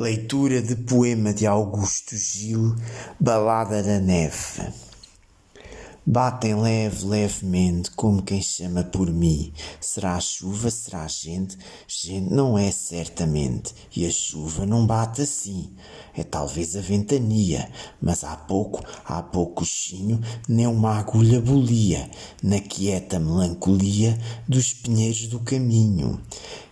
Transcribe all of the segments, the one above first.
Leitura de poema de Augusto Gil, Balada da Neve. Batem leve, levemente, como quem chama por mim. Será chuva, será gente? Gente não é certamente. E a chuva não bate assim. É talvez a ventania, mas há pouco, há pouco chinho, nem uma agulha bolia, na quieta melancolia dos pinheiros do caminho.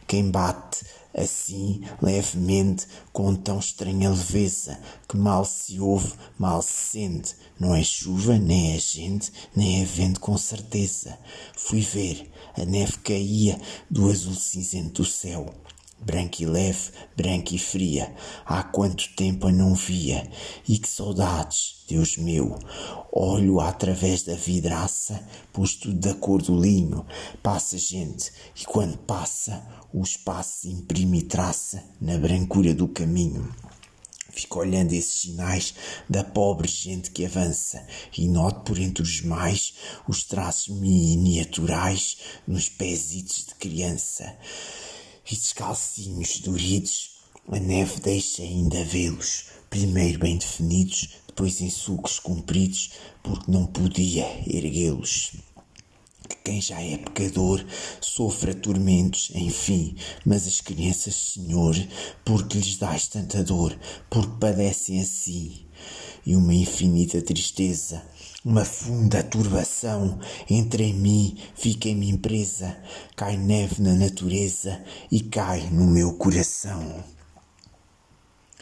Quem bate assim, levemente, com tão estranha leveza, que mal se ouve, mal se sente. Não é chuva, nem é gente, nem é vento com certeza. Fui ver, a neve caía do azul cinzento do céu branca e leve, branca e fria, há quanto tempo a não via, e que saudades, Deus meu, olho através da vidraça, pois tudo da cor do linho, passa gente, e quando passa, o espaço imprime traça na brancura do caminho. Fico olhando esses sinais da pobre gente que avança e noto por entre os mais os traços miniaturais nos pezitos de criança e descalcinhos duridos, a neve deixa ainda vê-los, primeiro bem definidos, depois em sulcos compridos, porque não podia erguê-los. Que quem já é pecador sofra tormentos, enfim, mas as crianças, Senhor, porque lhes dás tanta dor, porque padecem assim, e uma infinita tristeza uma funda turbação entra em mim, fica em mim presa, cai neve na natureza e cai no meu coração.